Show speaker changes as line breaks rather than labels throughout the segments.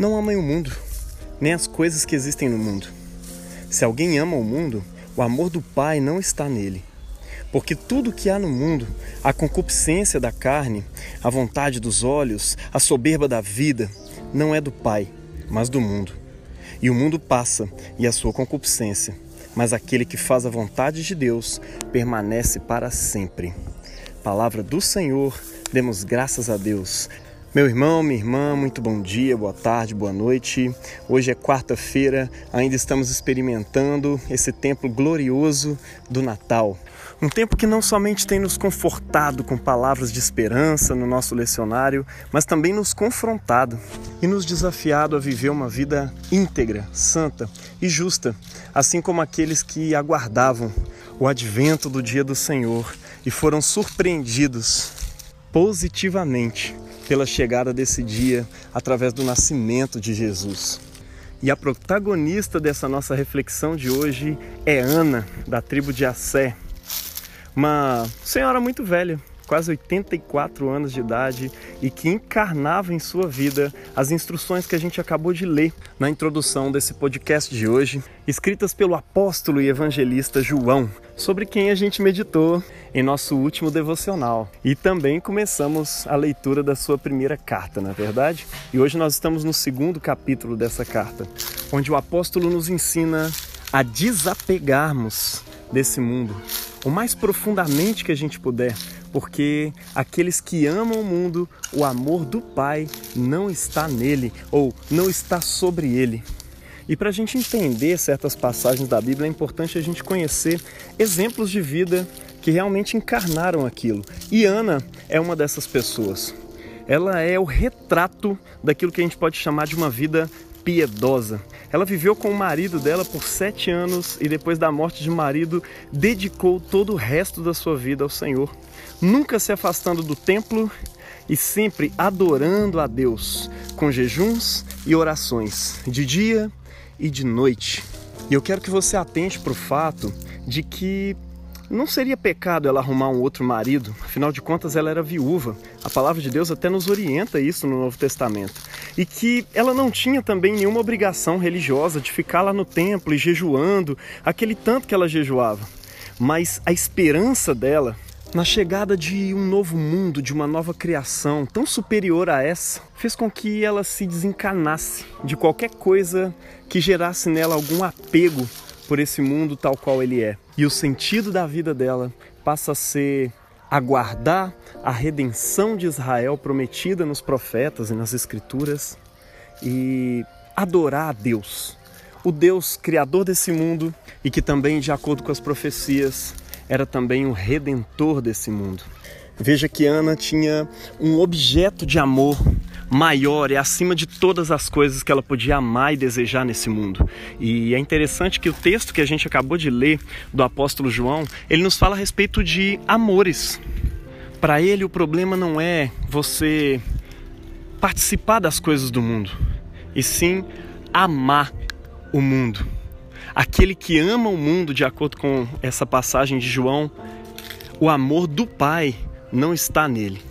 Não amem o mundo, nem as coisas que existem no mundo. Se alguém ama o mundo, o amor do Pai não está nele. Porque tudo que há no mundo, a concupiscência da carne, a vontade dos olhos, a soberba da vida, não é do Pai, mas do mundo. E o mundo passa, e a sua concupiscência, mas aquele que faz a vontade de Deus permanece para sempre. Palavra do Senhor, demos graças a Deus. Meu irmão, minha irmã, muito bom dia, boa tarde, boa noite. Hoje é quarta-feira, ainda estamos experimentando esse tempo glorioso do Natal. Um tempo que não somente tem nos confortado com palavras de esperança no nosso lecionário, mas também nos confrontado e nos desafiado a viver uma vida íntegra, santa e justa, assim como aqueles que aguardavam o advento do dia do Senhor e foram surpreendidos positivamente pela chegada desse dia através do nascimento de Jesus. E a protagonista dessa nossa reflexão de hoje é Ana, da tribo de Assé, uma senhora muito velha, quase 84 anos de idade e que encarnava em sua vida as instruções que a gente acabou de ler na introdução desse podcast de hoje, escritas pelo apóstolo e evangelista João, sobre quem a gente meditou em nosso último devocional. E também começamos a leitura da sua primeira carta, na é verdade? E hoje nós estamos no segundo capítulo dessa carta, onde o apóstolo nos ensina a desapegarmos desse mundo o mais profundamente que a gente puder, porque aqueles que amam o mundo, o amor do Pai não está nele ou não está sobre ele. E para a gente entender certas passagens da Bíblia, é importante a gente conhecer exemplos de vida que realmente encarnaram aquilo. E Ana é uma dessas pessoas. Ela é o retrato daquilo que a gente pode chamar de uma vida piedosa. Ela viveu com o marido dela por sete anos e depois da morte de marido dedicou todo o resto da sua vida ao Senhor nunca se afastando do templo e sempre adorando a Deus com jejuns e orações, de dia e de noite. E eu quero que você atente para o fato de que não seria pecado ela arrumar um outro marido, afinal de contas ela era viúva. A palavra de Deus até nos orienta isso no Novo Testamento. E que ela não tinha também nenhuma obrigação religiosa de ficar lá no templo e jejuando, aquele tanto que ela jejuava. Mas a esperança dela na chegada de um novo mundo, de uma nova criação tão superior a essa, fez com que ela se desencanasse de qualquer coisa que gerasse nela algum apego por esse mundo tal qual ele é. E o sentido da vida dela passa a ser aguardar a redenção de Israel prometida nos profetas e nas escrituras e adorar a Deus, o Deus criador desse mundo e que também, de acordo com as profecias, era também o redentor desse mundo. Veja que Ana tinha um objeto de amor maior e acima de todas as coisas que ela podia amar e desejar nesse mundo. E é interessante que o texto que a gente acabou de ler do apóstolo João, ele nos fala a respeito de amores. Para ele o problema não é você participar das coisas do mundo, e sim amar o mundo. Aquele que ama o mundo, de acordo com essa passagem de João, o amor do Pai não está nele.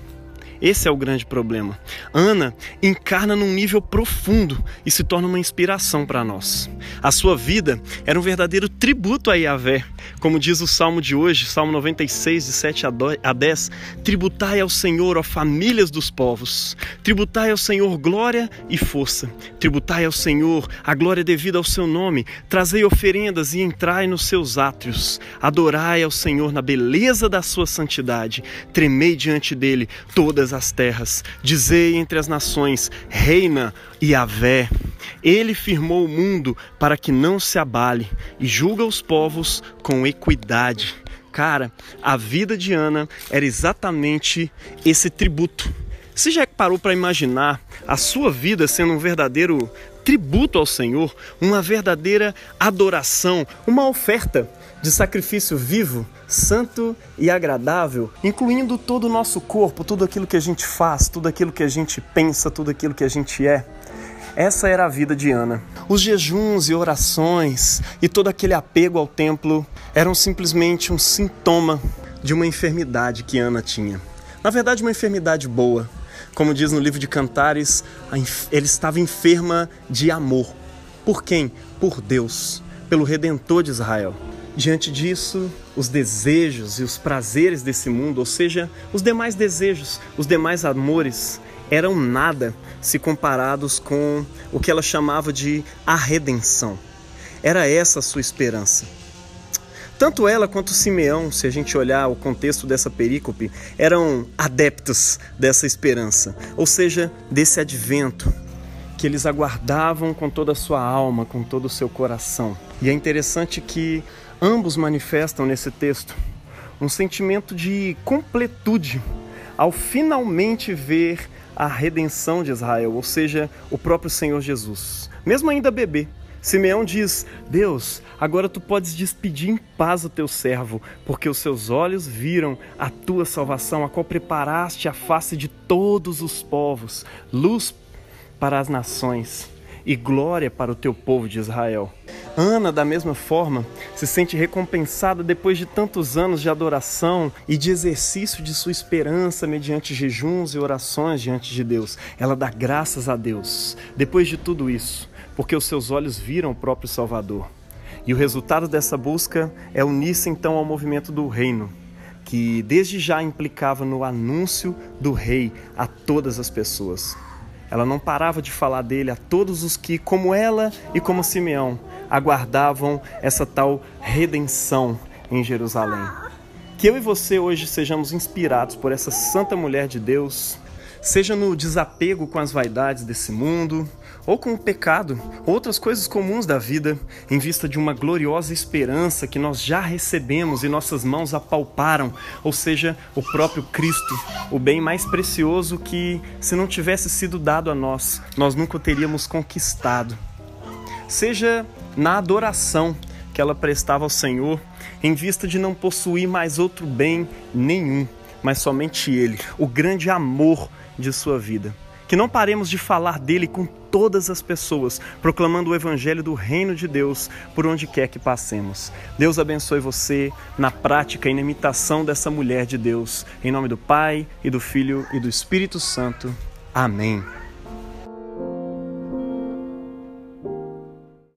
Esse é o grande problema. Ana encarna num nível profundo e se torna uma inspiração para nós. A sua vida era um verdadeiro tributo a Yahvé. Como diz o salmo de hoje, Salmo 96, de 7 a 10: Tributai ao Senhor, ó famílias dos povos. Tributai ao Senhor glória e força. Tributai ao Senhor a glória devida ao seu nome. Trazei oferendas e entrai nos seus átrios. Adorai ao Senhor na beleza da sua santidade. Tremei diante dele todas todas as terras. Dizei entre as nações: reina Yahvé. Ele firmou o mundo para que não se abale e julga os povos com equidade. Cara, a vida de Ana era exatamente esse tributo. Você já parou para imaginar a sua vida sendo um verdadeiro tributo ao Senhor, uma verdadeira adoração, uma oferta de sacrifício vivo, santo e agradável, incluindo todo o nosso corpo, tudo aquilo que a gente faz, tudo aquilo que a gente pensa, tudo aquilo que a gente é. Essa era a vida de Ana. Os jejuns e orações e todo aquele apego ao templo eram simplesmente um sintoma de uma enfermidade que Ana tinha. Na verdade, uma enfermidade boa, Como diz no livro de Cantares, ela estava enferma de amor. Por quem? Por Deus, pelo Redentor de Israel. Diante disso, os desejos e os prazeres desse mundo, ou seja, os demais desejos, os demais amores, eram nada se comparados com o que ela chamava de a redenção. Era essa a sua esperança. Tanto ela quanto Simeão, se a gente olhar o contexto dessa perícope, eram adeptos dessa esperança, ou seja, desse advento, que eles aguardavam com toda a sua alma, com todo o seu coração. E é interessante que ambos manifestam nesse texto um sentimento de completude ao finalmente ver a redenção de Israel, ou seja, o próprio Senhor Jesus. Mesmo ainda bebê, Simeão diz: Deus, agora tu podes despedir em paz o teu servo, porque os seus olhos viram a tua salvação, a qual preparaste a face de todos os povos, luz para as nações e glória para o teu povo de Israel. Ana, da mesma forma, se sente recompensada depois de tantos anos de adoração e de exercício de sua esperança mediante jejuns e orações diante de Deus. Ela dá graças a Deus depois de tudo isso, porque os seus olhos viram o próprio Salvador. E o resultado dessa busca é unir-se então ao movimento do reino, que desde já implicava no anúncio do rei a todas as pessoas. Ela não parava de falar dele a todos os que, como ela e como Simeão, aguardavam essa tal redenção em Jerusalém. Que eu e você hoje sejamos inspirados por essa santa mulher de Deus, seja no desapego com as vaidades desse mundo, ou com o pecado, outras coisas comuns da vida, em vista de uma gloriosa esperança que nós já recebemos e nossas mãos apalparam, ou seja, o próprio Cristo, o bem mais precioso que, se não tivesse sido dado a nós, nós nunca teríamos conquistado. Seja na adoração que ela prestava ao Senhor, em vista de não possuir mais outro bem nenhum, mas somente Ele, o grande amor de sua vida. Que não paremos de falar dele com todas as pessoas, proclamando o evangelho do reino de Deus por onde quer que passemos. Deus abençoe você na prática e na imitação dessa mulher de Deus. Em nome do Pai e do Filho e do Espírito Santo. Amém.